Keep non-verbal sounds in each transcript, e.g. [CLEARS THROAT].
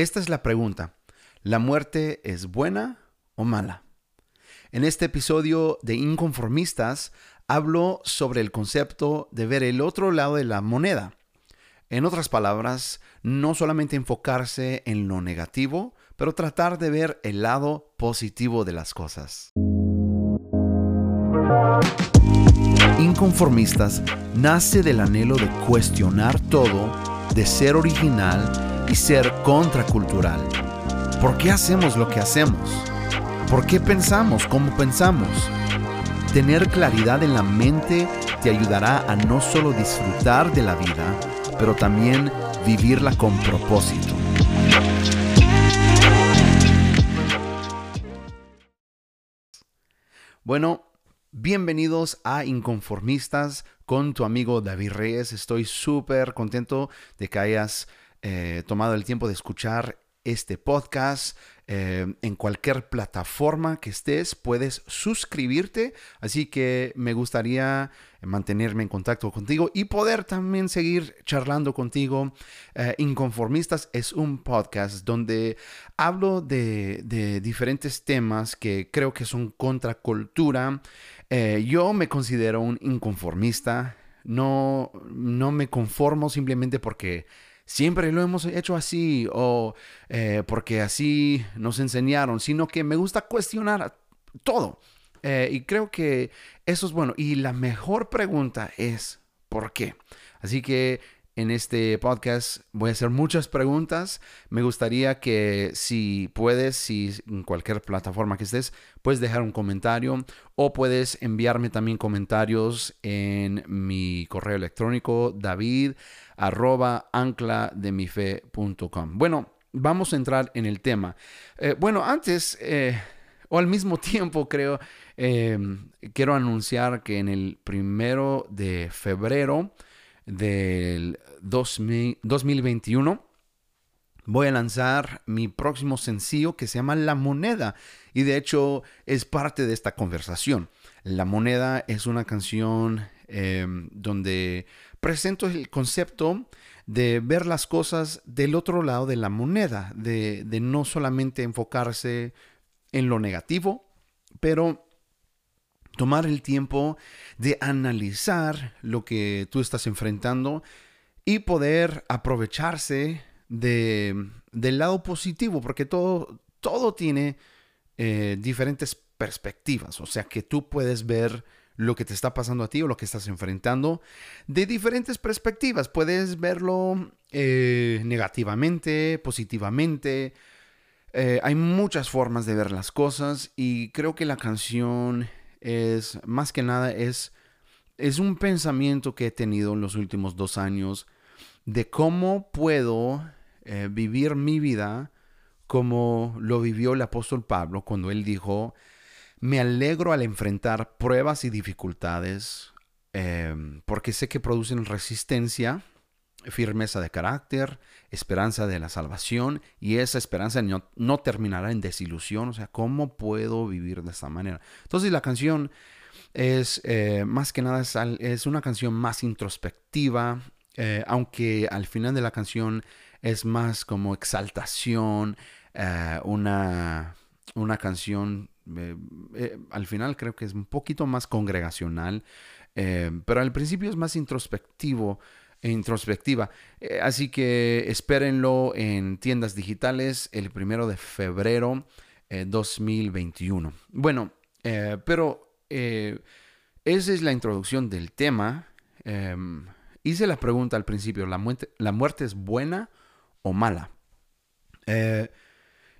Esta es la pregunta. ¿La muerte es buena o mala? En este episodio de Inconformistas hablo sobre el concepto de ver el otro lado de la moneda. En otras palabras, no solamente enfocarse en lo negativo, pero tratar de ver el lado positivo de las cosas. Inconformistas nace del anhelo de cuestionar todo, de ser original y ser contracultural. ¿Por qué hacemos lo que hacemos? ¿Por qué pensamos como pensamos? Tener claridad en la mente te ayudará a no solo disfrutar de la vida, pero también vivirla con propósito. Bueno, bienvenidos a Inconformistas con tu amigo David Reyes. Estoy súper contento de que hayas eh, tomado el tiempo de escuchar este podcast. Eh, en cualquier plataforma que estés puedes suscribirte, así que me gustaría mantenerme en contacto contigo y poder también seguir charlando contigo. Eh, Inconformistas es un podcast donde hablo de, diferentes temas que creo que son contracultura. Yo me considero un inconformista, no, no me conformo simplemente porque siempre lo hemos hecho así o eh, porque así nos enseñaron, sino que me gusta cuestionar todo. Eh, y creo que eso es bueno. Y la mejor pregunta es, ¿por qué? Así que en este podcast voy a hacer muchas preguntas. Me gustaría que si puedes, si en cualquier plataforma que estés, puedes dejar un comentario o puedes enviarme también comentarios en mi correo electrónico david anclademife.com. Bueno, vamos a entrar en el tema. Eh, bueno, antes, eh, o al mismo [LAUGHS] tiempo creo, em, quiero anunciar que en el primero de febrero del 2021 voy a lanzar mi próximo sencillo que se llama La Moneda y de hecho es parte de esta conversación. La Moneda es una canción em, donde presento el concepto de ver las cosas del otro lado de la moneda, de, no solamente enfocarse en lo negativo, pero tomar el tiempo de analizar lo que tú estás enfrentando y poder aprovecharse de, del lado positivo, porque todo, todo tiene eh, diferentes perspectivas, o sea que tú puedes ver lo que te está pasando a ti o lo que estás enfrentando de diferentes perspectivas. Puedes verlo eh, negativamente, positivamente. Eh, hay muchas formas de ver las cosas y creo que la canción es, más que nada, es, es un pensamiento que he tenido en los últimos dos años de cómo puedo eh, vivir mi vida como lo vivió el apóstol Pablo cuando él dijo, me alegro al enfrentar pruebas y dificultades em, porque sé que producen resistencia, firmeza de carácter, esperanza de la salvación y esa esperanza no, terminará en desilusión. O sea, ¿cómo puedo vivir de esta manera? Entonces la canción es eh, más que nada es, una canción más introspectiva, eh, aunque al final de la canción es más como exaltación, eh, una, una canción al final creo que es un poquito más congregacional, pero al principio es más introspectivo e introspectiva. así que espérenlo en tiendas digitales el primero de febrero 2021. Bueno, pero esa es la introducción del tema. Em, hice la pregunta al principio, ¿la muerte, ¿la muerte es buena o mala?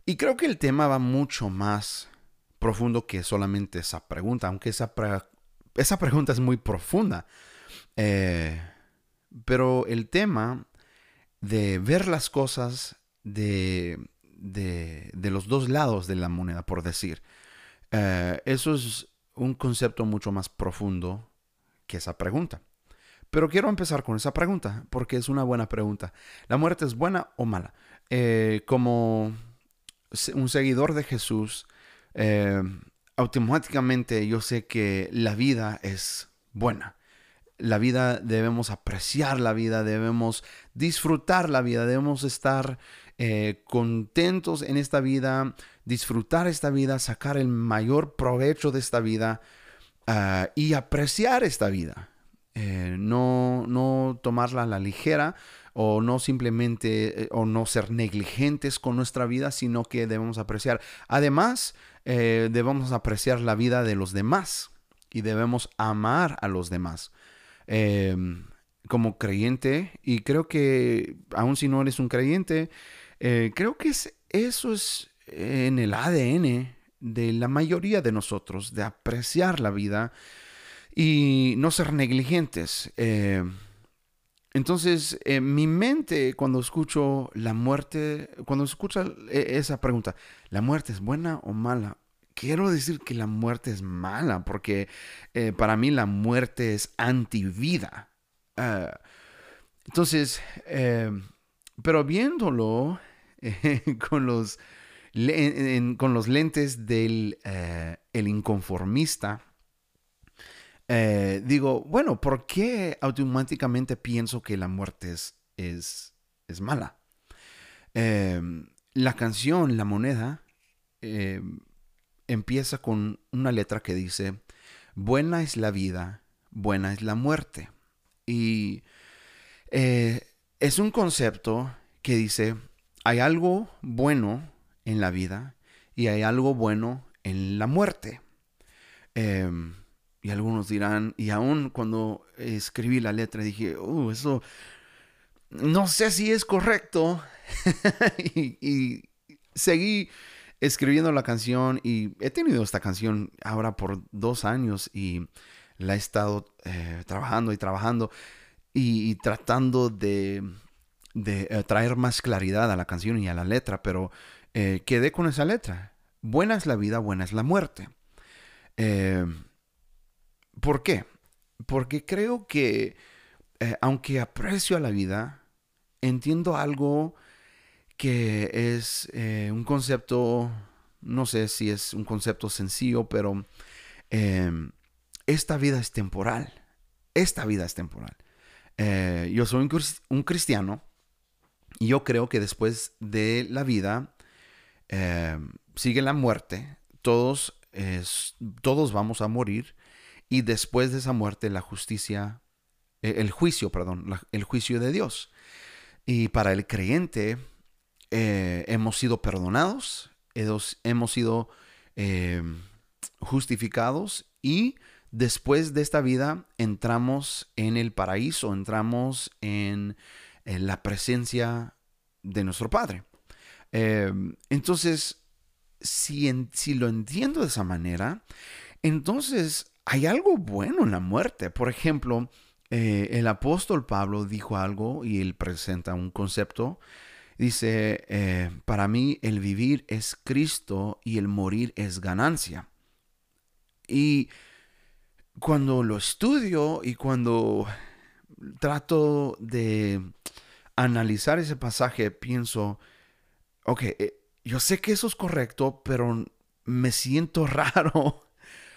y creo que el tema va mucho más profundo que solamente esa pregunta, aunque esa, esa pregunta es muy profunda. Eh, pero el tema de ver las cosas de, de, los dos lados de la moneda, por decir, eh, eso es un concepto mucho más profundo que esa pregunta. Pero quiero empezar con esa pregunta, porque es una buena pregunta. ¿La muerte es buena o mala? Eh, como un seguidor de Jesús, eh, automáticamente yo sé que la vida es buena. La vida debemos apreciar la vida, debemos disfrutar la vida, debemos estar eh, contentos en esta vida, disfrutar esta vida, sacar el mayor provecho de esta vida ah, y apreciar esta vida. Eh, no, no tomarla a la ligera o no simplemente eh, o no ser negligentes con nuestra vida, sino que debemos apreciar. Además, debemos apreciar la vida de los demás y debemos amar a los demás. Em, como creyente, y creo que aun si no eres un creyente, eh, creo que eso es en el ADN de la mayoría de nosotros, de apreciar la vida y no ser negligentes. Eh, entonces, mi mente, cuando escucho la muerte, cuando escucho e, esa pregunta, ¿la muerte es buena o mala? Quiero decir que la muerte es mala, porque eh, para mí la muerte es antivida. Uh, entonces, pero viéndolo [LAUGHS] con, los, con los lentes del eh, inconformista, eh, digo, bueno, ¿por qué automáticamente pienso que la muerte es, es, es mala? Em, la canción La moneda em, empieza con una letra que dice, buena es la vida, buena es la muerte. Y eh, es un concepto que dice, hay algo bueno en la vida y hay algo bueno en la muerte. Em, y algunos dirán, y aún cuando escribí la letra dije, uh, eso no sé si es correcto. [LAUGHS] y, seguí escribiendo la canción y he tenido esta canción ahora por dos años y la he estado eh, trabajando y trabajando y tratando de eh, traer más claridad a la canción y a la letra, pero eh, quedé con esa letra. Buena es la vida, buena es la muerte. ¿Por qué? Porque creo que, aunque aprecio a la vida, entiendo algo que es un concepto, no sé si es un concepto sencillo, pero esta vida es temporal. Esta vida es temporal. yo soy un cristiano yo creo que después de la vida eh, sigue la muerte. Todos, todos vamos a morir. Y después de esa muerte, la justicia, eh, el juicio, perdón, el juicio de Dios. Y para el creyente, eh, hemos sido perdonados, hemos, sido justificados y después de esta vida entramos en el paraíso, entramos en en la presencia de nuestro Padre. Em, entonces, si, si lo entiendo de esa manera, entonces hay algo bueno en la muerte. Por ejemplo, eh, el apóstol Pablo dijo algo y él presenta un concepto. Dice, eh, para mí el vivir es Cristo y el morir es ganancia. Y cuando lo estudio y cuando trato de analizar ese pasaje, pienso, ok, eh, yo sé que eso es correcto, pero me siento [LAUGHS] raro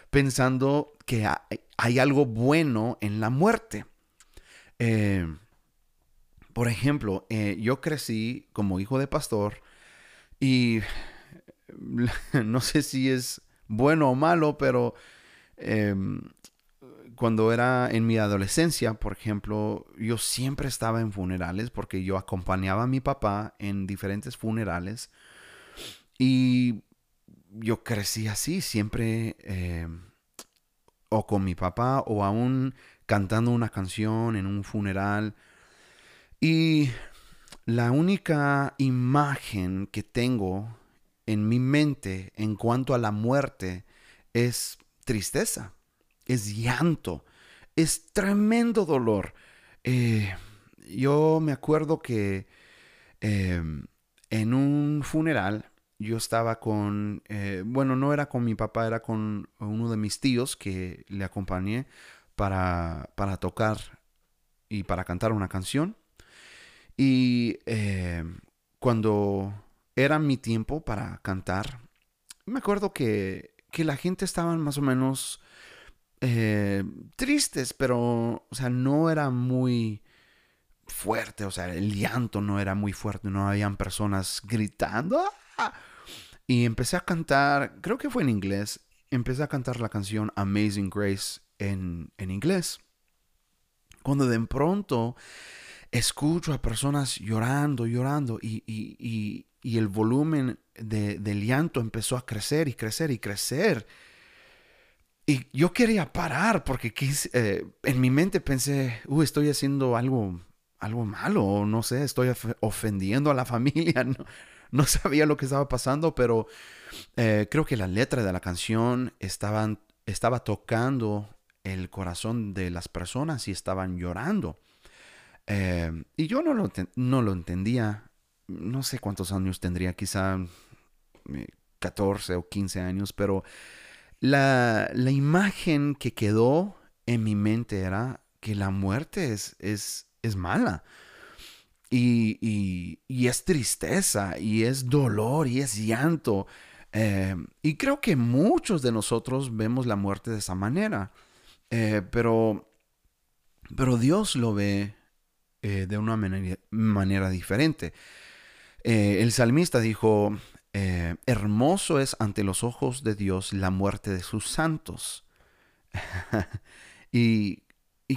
pensando que hay algo bueno en la muerte. Eh, por ejemplo, eh, yo crecí como hijo de pastor y [LAUGHS] no sé si es bueno o malo, pero em, cuando era en mi adolescencia, por ejemplo, yo siempre estaba en funerales porque yo acompañaba a mi papá en diferentes funerales y yo crecí así, siempre eh, o con mi papá o aún cantando una canción en un funeral. Y la única imagen que tengo en mi mente en cuanto a la muerte es tristeza es llanto, es tremendo dolor. Eh, yo me acuerdo que em, en un funeral yo estaba con, eh, bueno, no era con mi papá, era con uno de mis tíos que le acompañé para, para tocar y para cantar una canción. Y em, cuando era mi tiempo para cantar, me acuerdo que, que la gente estaba más o menos eh, tristes, pero, o sea, no era muy fuerte, o sea, el llanto no era muy fuerte, no habían personas gritando. ¡Ah! Y empecé a cantar, creo que fue en inglés, empecé a cantar la canción Amazing Grace en, inglés. Cuando de pronto escucho a personas llorando, llorando y, el volumen de, del llanto empezó a crecer y crecer y crecer. Y yo quería parar porque eh, en mi mente pensé, uh, estoy haciendo algo, algo malo, no sé, estoy ofendiendo a la [LAUGHS] familia. No, sabía lo que estaba pasando, pero eh, creo que la letra de la canción estaban, estaba tocando el corazón de las personas y estaban llorando. Eh, y yo no lo, no lo entendía. No sé cuántos años tendría, quizá 14 o 15 años, pero la, imagen que quedó en mi mente era que la muerte es, es, es mala. Y, es tristeza, y es dolor, y es llanto. Eh, y creo que muchos de nosotros vemos la muerte de esa manera. Eh, pero, pero Dios lo ve eh, de una manera, manera diferente. el salmista dijo, eh, hermoso es ante los ojos de Dios la muerte de sus santos. [LAUGHS] y,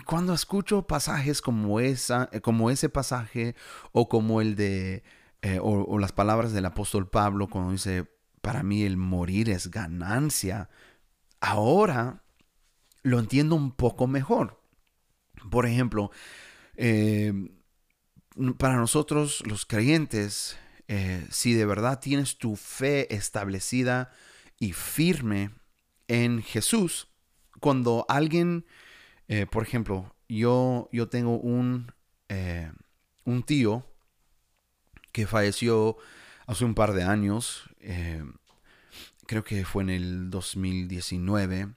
cuando escucho pasajes como, esa, eh, como ese pasaje o como el de, eh, o, las palabras del apóstol Pablo cuando dice, para mí el morir es ganancia, ahora lo entiendo un poco mejor. Por ejemplo, para nosotros los creyentes, eh, si de verdad tienes tu fe establecida y firme en Jesús, cuando alguien, eh, por ejemplo, yo, yo tengo un, eh, un tío que falleció hace un par de años, creo que fue en el 2019,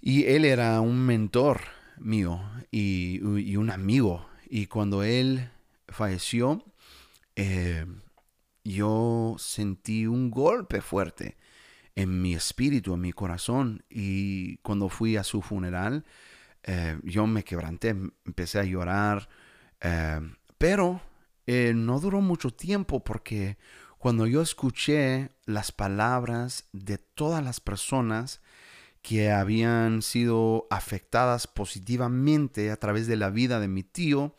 y él era un mentor mío y, un amigo, y cuando él falleció, yo sentí un golpe fuerte en mi espíritu, en mi corazón. Y cuando fui a su funeral, eh, yo me quebranté, empecé a llorar. Eh, pero eh, no duró mucho tiempo porque cuando yo escuché las palabras de todas las personas que habían sido afectadas positivamente a través de la vida de mi tío,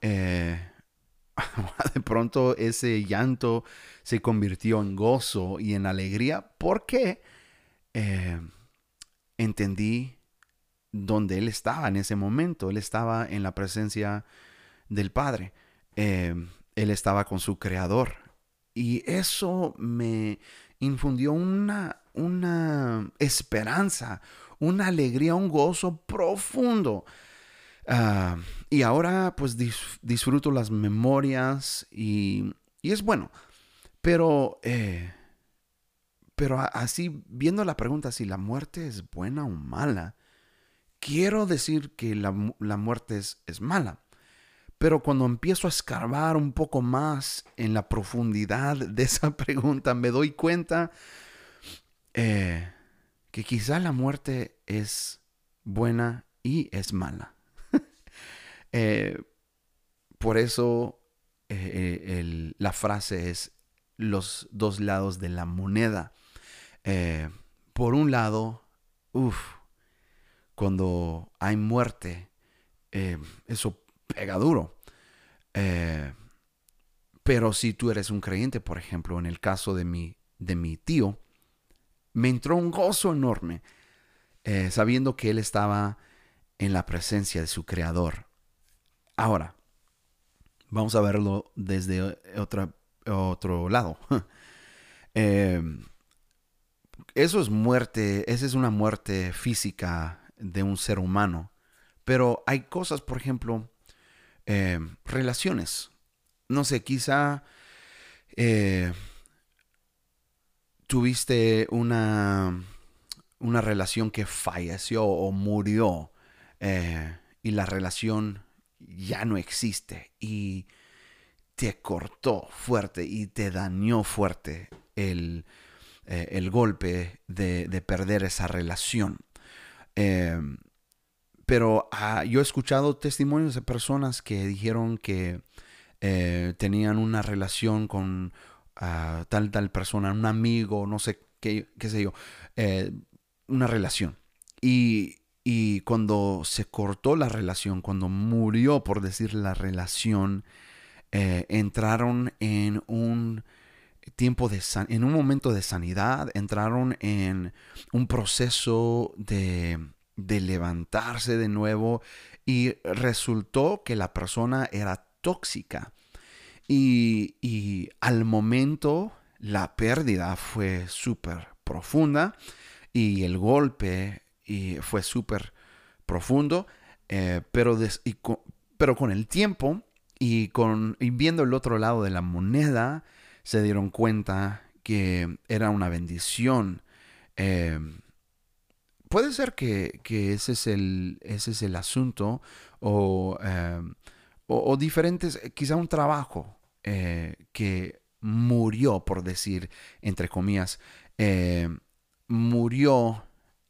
[LAUGHS] de pronto ese llanto se convirtió en gozo y en alegría porque eh, entendí dónde él estaba en ese momento. Él estaba en la presencia del Padre. Eh, él estaba con su Creador. Y eso me infundió una, una esperanza, una alegría, un gozo profundo Ah, y ahora pues disfruto las memorias y, es bueno. Pero, eh, pero así, viendo la pregunta si la muerte es buena o mala, quiero decir que la, muerte es, es, mala. Pero cuando empiezo a escarbar un poco más en la profundidad de esa [LAUGHS] pregunta, me doy cuenta eh, que quizá la muerte es buena y es mala. [LAUGHS] Eh, por eso eh, la frase es los dos lados de la moneda. por un lado, uff, cuando hay muerte, eso pega duro. pero si tú eres un creyente, por ejemplo, en el caso de mi, de mi tío, me entró un gozo enorme sabiendo que él estaba en la presencia de su creador. Ahora, vamos a verlo desde otro lado. [LAUGHS] Em, eso es muerte, esa es una muerte física de un ser humano. Pero hay cosas, por ejemplo, em, relaciones. No sé, quizá eh, tuviste una, una relación que falleció o murió eh, y la relación ya no existe y te cortó fuerte y te dañó fuerte el, eh, golpe de, perder esa relación. Em, pero ah, yo he escuchado testimonios de personas que dijeron que eh, tenían una relación con ah, tal, tal persona, un amigo, no sé qué, qué sé yo, eh, una relación. Y, y cuando se cortó la relación, cuando murió, por decir, la relación, eh, entraron en un tiempo de en un momento de sanidad, entraron en un proceso de, de levantarse de nuevo y resultó que la persona era tóxica. Y, y al momento la pérdida fue súper profunda y el golpe y fue súper profundo, eh, pero, pero con el tiempo y, con, viendo el otro lado de la moneda, se dieron cuenta que era una bendición. Eh, puede ser que, ese, es el, ese es el asunto o, eh, o, diferentes, quizá un trabajo que murió, por decir, entre comillas, murió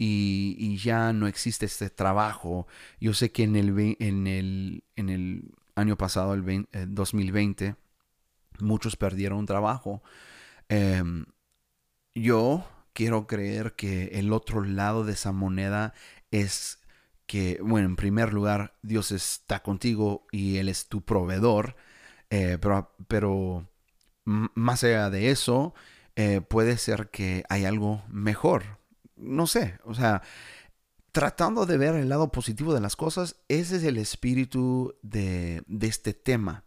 y, ya no existe este trabajo. Yo sé que en el, en el, en el año pasado, el, 2020, eh, muchos perdieron trabajo. Em, yo quiero creer que el otro lado de esa moneda es que, bueno, en primer lugar, Dios está contigo y Él es tu proveedor, eh, pero, pero más allá de eso, eh, puede ser que hay algo mejor no sé, o sea, tratando de ver el lado positivo de las cosas, ese es el espíritu de, este tema.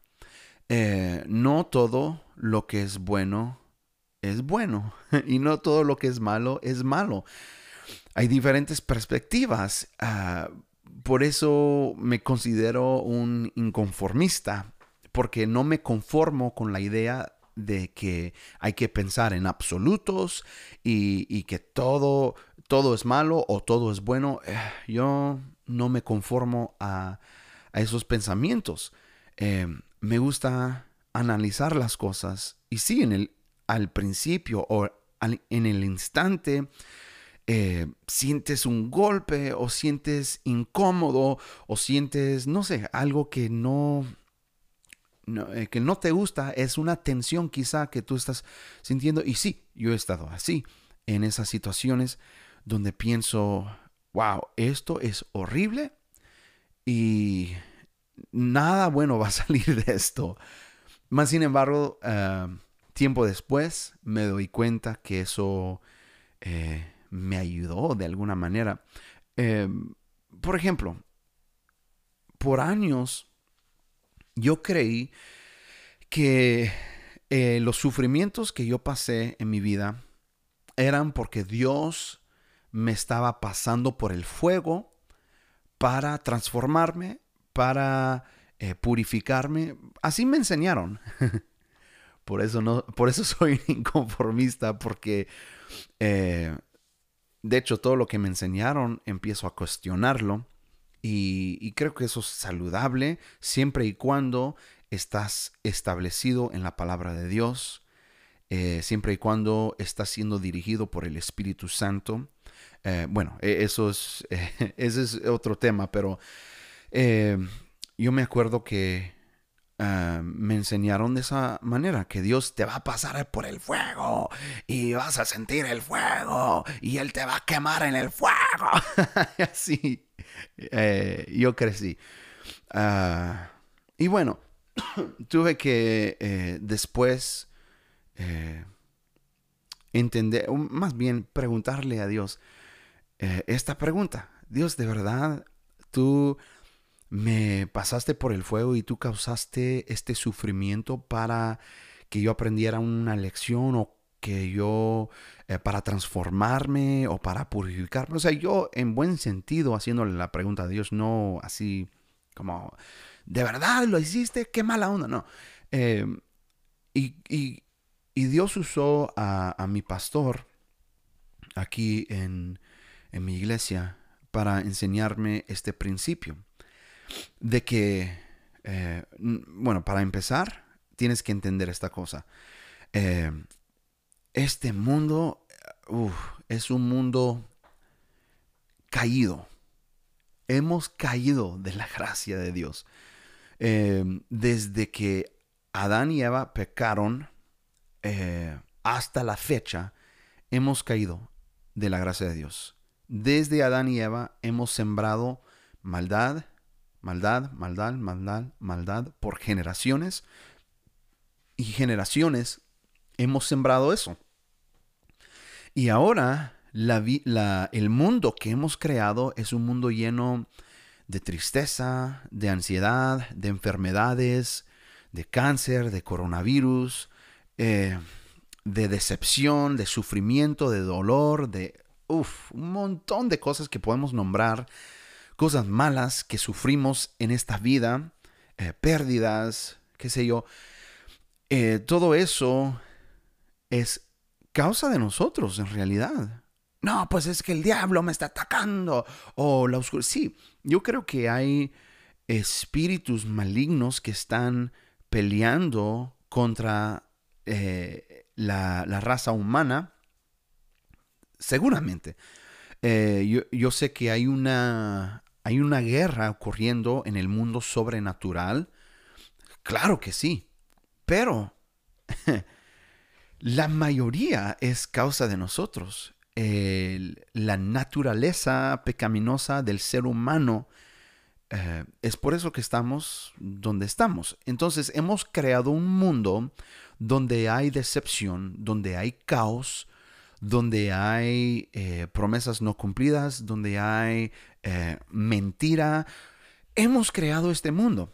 Eh, no todo lo que es bueno es bueno [LAUGHS] y no todo lo que es malo es malo. Hay diferentes perspectivas. Ah, por eso me considero un inconformista, porque no me conformo con la idea de que hay que pensar en absolutos y, que todo, todo es malo o todo es bueno, eh, yo no me conformo a, esos pensamientos. Eh, me gusta analizar las cosas y sí, en el, al principio o en el instante eh, sientes un golpe o sientes incómodo o sientes, no sé, algo que no, eh, que no te gusta, es una tensión quizá que tú estás sintiendo. Y sí, yo he estado así, en esas situaciones donde pienso, wow, esto es horrible y nada bueno va a [LAUGHS] salir de esto. Más sin embargo, eh, tiempo después me doy cuenta que eso me ayudó de alguna manera. por ejemplo, por años yo creí que eh, los sufrimientos que yo pasé en mi vida eran porque Dios me estaba pasando por el fuego para transformarme, para eh, purificarme. Así me enseñaron. [LAUGHS] por, eso no, por eso [LAUGHS] soy inconformista, porque eh, de hecho todo lo que me enseñaron empiezo a cuestionarlo y, creo que eso es saludable siempre y cuando estás establecido en la palabra de Dios, eh, siempre y cuando estás siendo dirigido por el Espíritu Santo. Eh, bueno, e, eso es, [LAUGHS] ese es otro tema, pero eh, yo me acuerdo que ah, me enseñaron de esa manera, que Dios te va a pasar por el fuego y vas a sentir el fuego y Él te va a quemar en el fuego. [LAUGHS] Así. Eh, yo crecí. Ah, y bueno, [CLEARS THROAT] tuve que eh, después eh, entender, más bien preguntarle a Dios esta pregunta. Dios, de verdad, tú me pasaste por el fuego y tú causaste este sufrimiento para que yo aprendiera una lección o que yo eh, para transformarme o para purificarme. O sea, yo en buen sentido haciéndole la pregunta a Dios, no así como, ¿de verdad lo hiciste? Qué mala onda, no. Em, y, Dios usó a, mi pastor aquí en, mi iglesia para enseñarme este principio de que, eh, bueno, para empezar, tienes que entender esta cosa. Eh, este mundo es un mundo caído. hemos caído de la [LAUGHS] gracia de Dios. Desde que Adán y Eva pecaron eh, hasta la fecha, hemos caído de la gracia de Dios. Desde Adán y Eva hemos sembrado maldad, maldad, maldad, maldad, maldad por generaciones. Y generaciones hemos sembrado eso. Y ahora el mundo que hemos creado es un mundo lleno de tristeza, de ansiedad, de enfermedades, de cáncer, de coronavirus, eh, de decepción, de sufrimiento, de dolor, de uf, un montón de cosas que podemos nombrar, cosas malas que sufrimos en esta vida, eh, pérdidas, qué sé yo. Eh, todo eso es causa de nosotros en realidad. No, pues es que el diablo me está atacando. O la oscuridad. Sí, yo creo que hay espíritus malignos que están peleando contra eh, la, raza humana. Seguramente. Yo, yo, sé que hay una, hay una guerra ocurriendo en el mundo sobrenatural. Claro que sí. Pero [LAUGHS] la mayoría es causa de nosotros la naturaleza pecaminosa del ser humano. Eh, es por eso que estamos donde estamos. Entonces hemos creado un mundo donde hay decepción, donde hay caos, donde hay eh, promesas no cumplidas, donde hay eh, mentira. Hemos creado este mundo.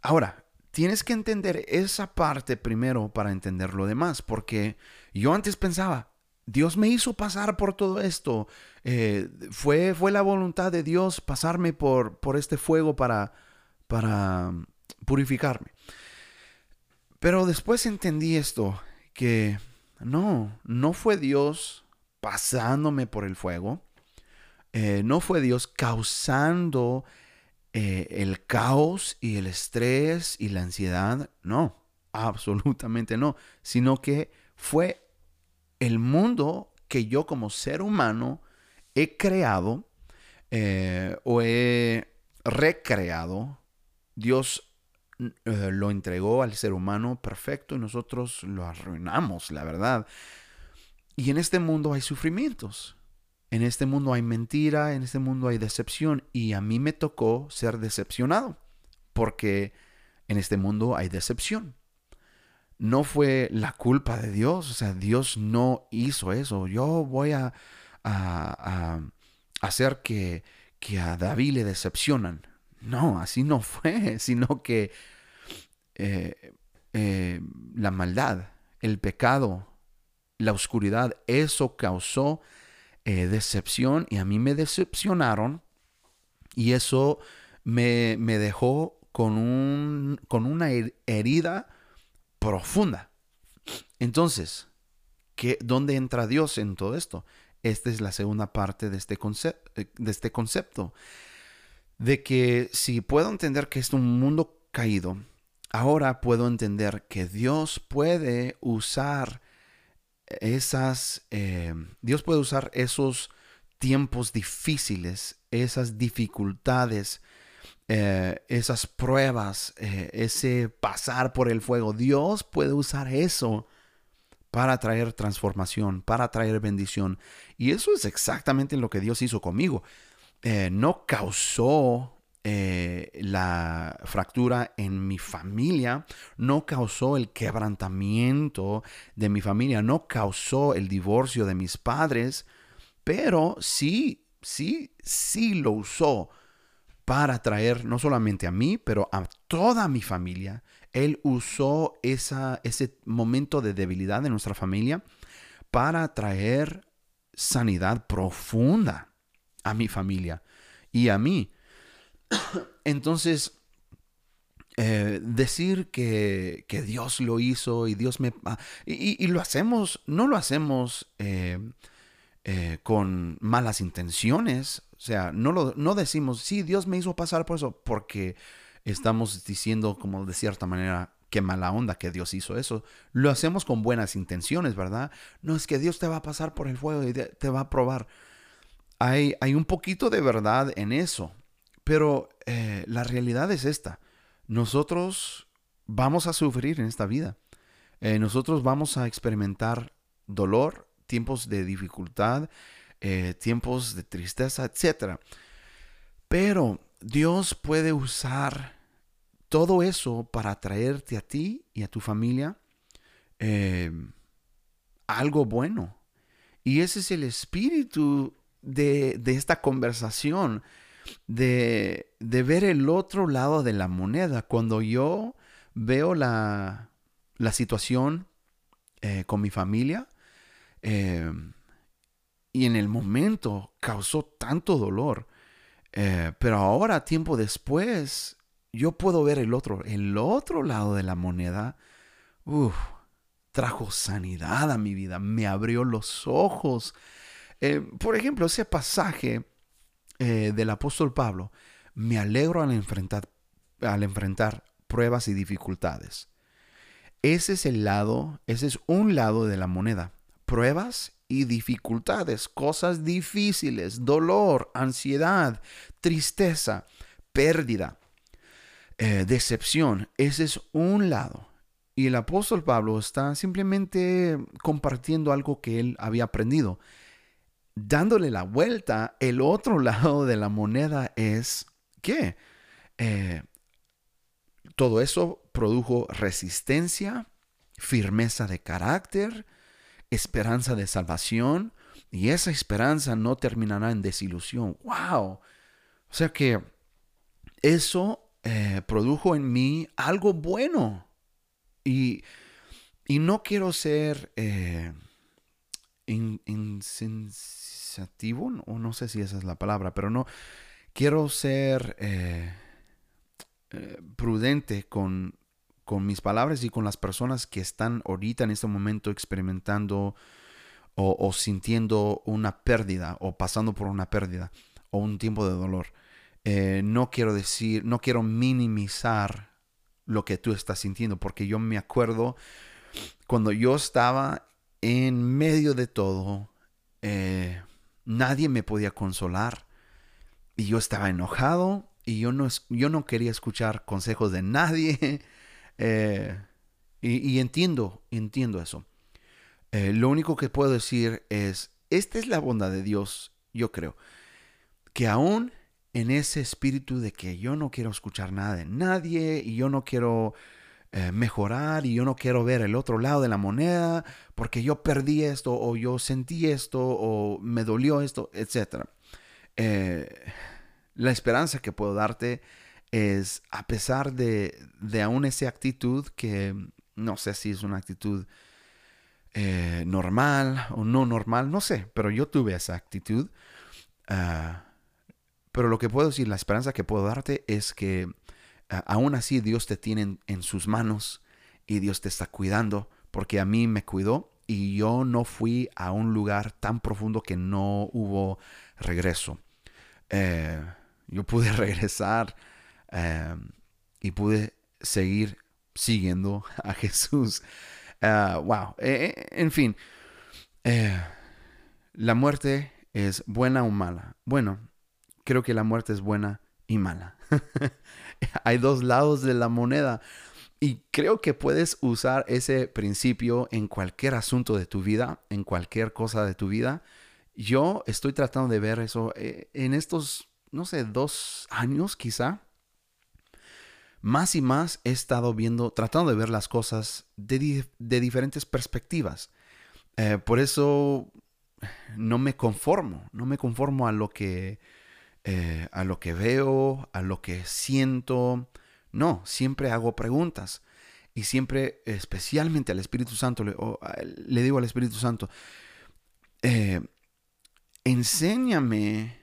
Ahora, tienes que entender esa parte primero para entender lo demás, porque yo antes pensaba, Dios me hizo pasar por todo esto. Eh, fue, fue la voluntad de Dios pasarme por, por este fuego para, para purificarme. Pero después entendí esto, que no, no fue Dios pasándome por el fuego. Eh, no fue Dios causando eh, el caos y el estrés y la ansiedad. No, absolutamente no. Sino que fue el mundo que yo como ser humano he creado eh, o he recreado, Dios lo entregó al ser humano perfecto y nosotros lo arruinamos, la verdad. Y en este mundo hay sufrimientos. En este mundo hay mentira, en este mundo hay decepción. Y a mí me tocó ser decepcionado. Porque en este mundo hay decepción no fue la culpa de Dios, o sea, Dios no hizo eso. Yo voy a, hacer que, a David le decepcionan. No, así no [LAUGHS] fue, sino que eh, eh, la maldad, el pecado, la oscuridad, eso causó eh, decepción y a mí me decepcionaron y eso me, me dejó con, un, con una herida profunda. Entonces, ¿qué, ¿dónde entra Dios en todo esto? Esta es la segunda parte de este, eh, de este concepto. De que si puedo entender que es un mundo caído, ahora puedo entender que Dios puede usar esas, eh, Dios puede usar esos tiempos difíciles, esas dificultades, eh, esas pruebas, eh, ese pasar por el fuego. Dios puede usar eso para traer transformación, para traer bendición. Y eso es exactamente lo que Dios hizo conmigo. No causó la fractura en mi familia, no causó el quebrantamiento de mi familia, no causó el divorcio de mis padres, pero sí, sí, sí lo usó para traer no solamente a mí, pero a toda mi familia. Él usó esa, ese momento de debilidad de nuestra familia para traer sanidad profunda a mi familia y a mí. Entonces, eh, decir que, Dios lo hizo y Dios me... Ah, y, lo hacemos, no lo hacemos eh, eh, con malas intenciones, o sea, no, lo, no decimos, sí, Dios me hizo pasar por eso, porque estamos diciendo como de cierta manera, qué mala onda que Dios hizo eso. Lo hacemos con buenas intenciones, ¿verdad? No es que Dios te va a pasar por el fuego y te va a probar. Hay, hay un poquito de verdad en eso. Pero eh, la realidad es esta. Nosotros vamos a sufrir en esta vida. Eh, nosotros vamos a experimentar dolor, tiempos de dificultad, eh, tiempos de tristeza, etc. Pero Dios puede usar todo eso para traerte a ti y a tu familia algo bueno. Y ese es el espíritu de, de esta conversación de, ver el otro lado de la moneda. Cuando yo veo la, situación eh, con mi familia eh, y en el momento causó tanto dolor, eh, pero ahora, tiempo después, yo puedo ver el otro, el otro lado de la moneda. trajo sanidad a mi vida, me abrió los ojos. por ejemplo, ese pasaje eh, del apóstol Pablo, me alegro al enfrentar, al enfrentar pruebas y dificultades. Ese es el lado, ese es un lado de la moneda. Pruebas y dificultades, cosas difíciles, dolor, ansiedad, tristeza, pérdida, eh, decepción. Ese es un lado. Y el apóstol Pablo está simplemente compartiendo algo que él había aprendido dándole la vuelta, el otro [LAUGHS] lado de la moneda es que eh, todo eso produjo resistencia, firmeza de carácter, esperanza de salvación, y esa esperanza no terminará en desilusión. ¡Wow! O sea que eso eh, produjo en mí algo bueno. Y, y no quiero ser eh, insensativo, o no sé si esa es la palabra, pero no, quiero ser eh, eh, prudente con, con mis palabras y con las personas que están ahorita en este momento experimentando o, sintiendo una pérdida o pasando por una pérdida o un tiempo de dolor. Eh, no quiero decir, no quiero minimizar lo que tú estás sintiendo, porque yo me acuerdo cuando yo estaba en medio de todo, eh, nadie me podía consolar y yo estaba enojado y yo no, yo no quería escuchar consejos de nadie. [LAUGHS] Eh, y, entiendo, entiendo eso. Eh, lo único que puedo decir es, esta es la bondad de Dios, yo creo, que aún en ese espíritu de que yo no quiero escuchar nada de nadie y yo no quiero eh, mejorar y yo no quiero ver el otro lado de la moneda porque yo perdí esto o yo sentí esto o me dolió esto, etc. Eh, la esperanza que puedo darte es a pesar de, de aún esa actitud que no sé si es una actitud eh, normal o no normal, no sé, pero yo tuve esa actitud. Ah, pero lo que puedo decir, la esperanza que puedo darte es que aún así Dios te tiene en, sus manos y Dios te está cuidando, porque a mí me cuidó y yo no fui a un lugar tan profundo que no hubo regreso. Eh, yo pude [LAUGHS] regresar eh, y pude seguir siguiendo [LAUGHS] a Jesús. Ah, wow. Eh, en fin, la muerte es buena o mala. Bueno, creo que la muerte es buena y mala. [LAUGHS] [LAUGHS] Hay dos lados de la moneda. Y creo que puedes usar ese principio en cualquier asunto de tu vida, en cualquier cosa de tu vida. Yo estoy tratando de ver eso eh, en estos, no sé, dos años quizá. Más y más he estado viendo, tratando de ver las cosas de, diferentes perspectivas. Eh, por eso no me conformo, no me conformo a lo que eh, a lo que veo, a lo que siento. No, siempre hago preguntas. Y siempre, especialmente al Espíritu Santo, le, digo al Espíritu Santo, eh, enséñame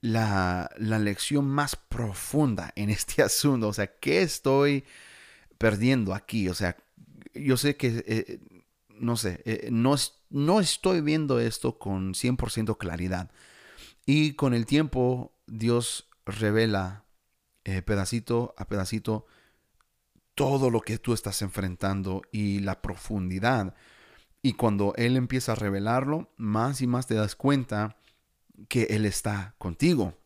la, lección más profunda en este [LAUGHS] asunto. O sea, ¿qué estoy perdiendo aquí? O sea, yo sé que, eh, no sé, no, no estoy viendo esto con 100% claridad. Y con el tiempo Dios revela eh, pedacito a pedacito todo lo que tú estás enfrentando y la profundidad. Y cuando Él empieza a revelarlo, más y más te das cuenta que Él está contigo.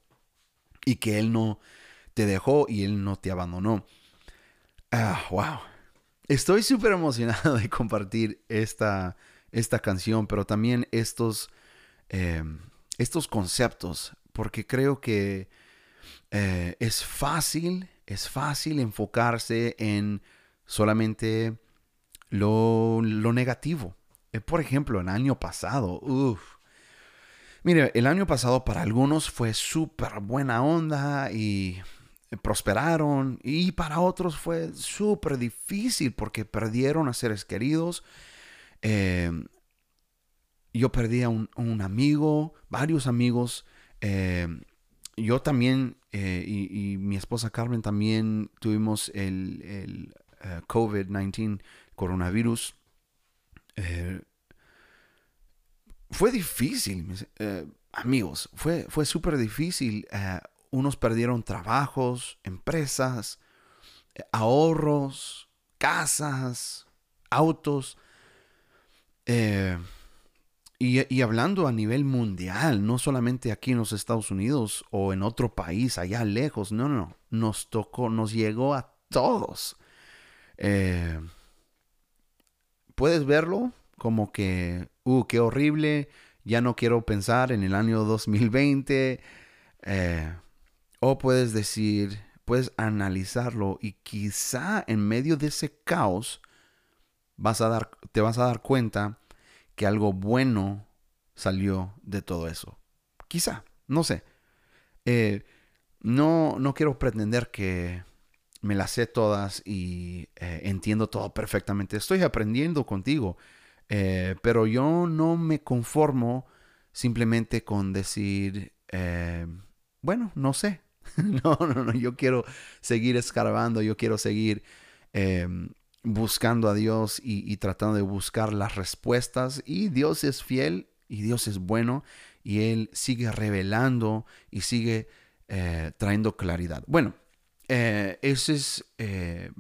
y que Él no te dejó y Él no te abandonó. Ah, wow. Estoy súper emocionado de compartir esta, esta canción, pero también estos, em, estos conceptos, porque creo que eh, es fácil, es fácil enfocarse en solamente lo, lo negativo. Eh, por ejemplo, el año pasado, uff. Mire, el año pasado para algunos fue súper buena onda y prosperaron y para otros fue súper difícil porque perdieron a seres queridos. Em, yo perdí a un, amigo, varios amigos. Em, yo también eh, y, mi esposa Carmen también tuvimos el, el eh, COVID-19, coronavirus. Eh, fue difícil, amigos, fue, fue súper difícil. unos perdieron trabajos, empresas, ahorros, casas, autos. Y, hablando a nivel mundial, no solamente aquí en los Estados Unidos o en otro país allá lejos, no, no, nos tocó, nos llegó a todos. Eh, puedes verlo como que, uh, qué horrible, ya no quiero pensar en el año 2020. Eh, o puedes decir, puedes analizarlo y quizá en medio de ese caos vas a dar, te vas a dar cuenta que algo bueno salió de todo eso. Quizá, no sé. Eh, no, no quiero pretender que me las sé todas y eh, entiendo todo perfectamente. Estoy aprendiendo contigo, eh, pero yo no me conformo simplemente con decir, bueno, no sé. [LAUGHS] no, no, no, yo quiero seguir escarbando, yo quiero seguir buscando a Dios y, tratando de buscar las respuestas. Y Dios es fiel y Dios es bueno y Él sigue revelando y sigue eh, trayendo claridad. Bueno, eh, eso es, eh,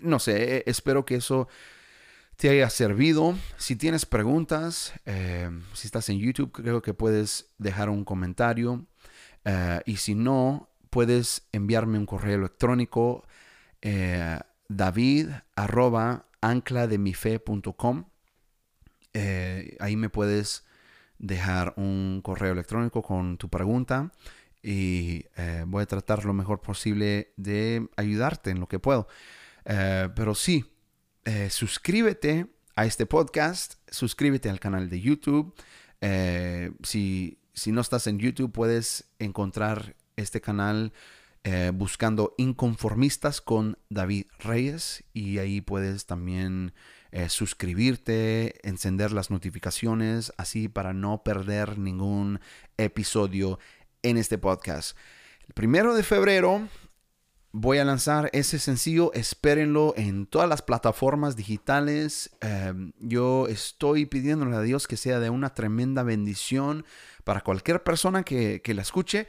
no sé, espero que eso te haya servido. Si tienes preguntas, si estás en YouTube, creo que puedes dejar un comentario. y si no, puedes enviarme un correo electrónico david arroba anclademife.com. Eh, ahí me puedes dejar un correo electrónico con tu pregunta y eh, voy a tratar lo mejor posible de ayudarte en lo que puedo. Eh, pero sí, suscríbete a este podcast, suscríbete al canal de YouTube. si, si no estás en YouTube, puedes encontrar este canal eh, buscando inconformistas con David Reyes y ahí puedes también eh, suscribirte, encender las notificaciones, así para no perder ningún episodio en este podcast. El primero de febrero voy a lanzar ese sencillo, espérenlo en todas las plataformas digitales. Em, yo estoy pidiéndole a Dios que sea de una tremenda bendición para cualquier persona que, que la escuche.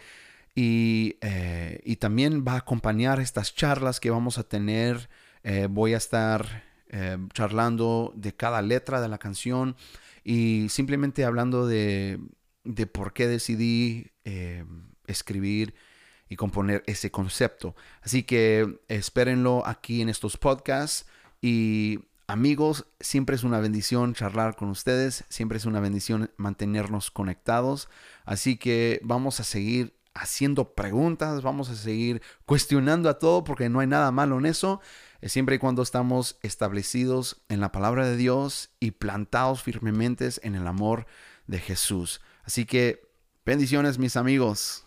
Eh, y, también va a acompañar estas charlas que vamos a tener. Eh, voy a estar eh, charlando de cada letra de la canción y simplemente hablando de, de por qué decidí escribir y componer ese concepto. Así que espérenlo aquí en estos podcasts y amigos, siempre es una bendición charlar con ustedes, siempre es una bendición mantenernos conectados. Así que vamos a seguir haciendo preguntas, vamos a seguir cuestionando a todo porque no hay nada malo en eso, siempre y cuando estamos establecidos en la palabra de Dios y plantados firmemente en el amor de Jesús. Así que bendiciones mis amigos.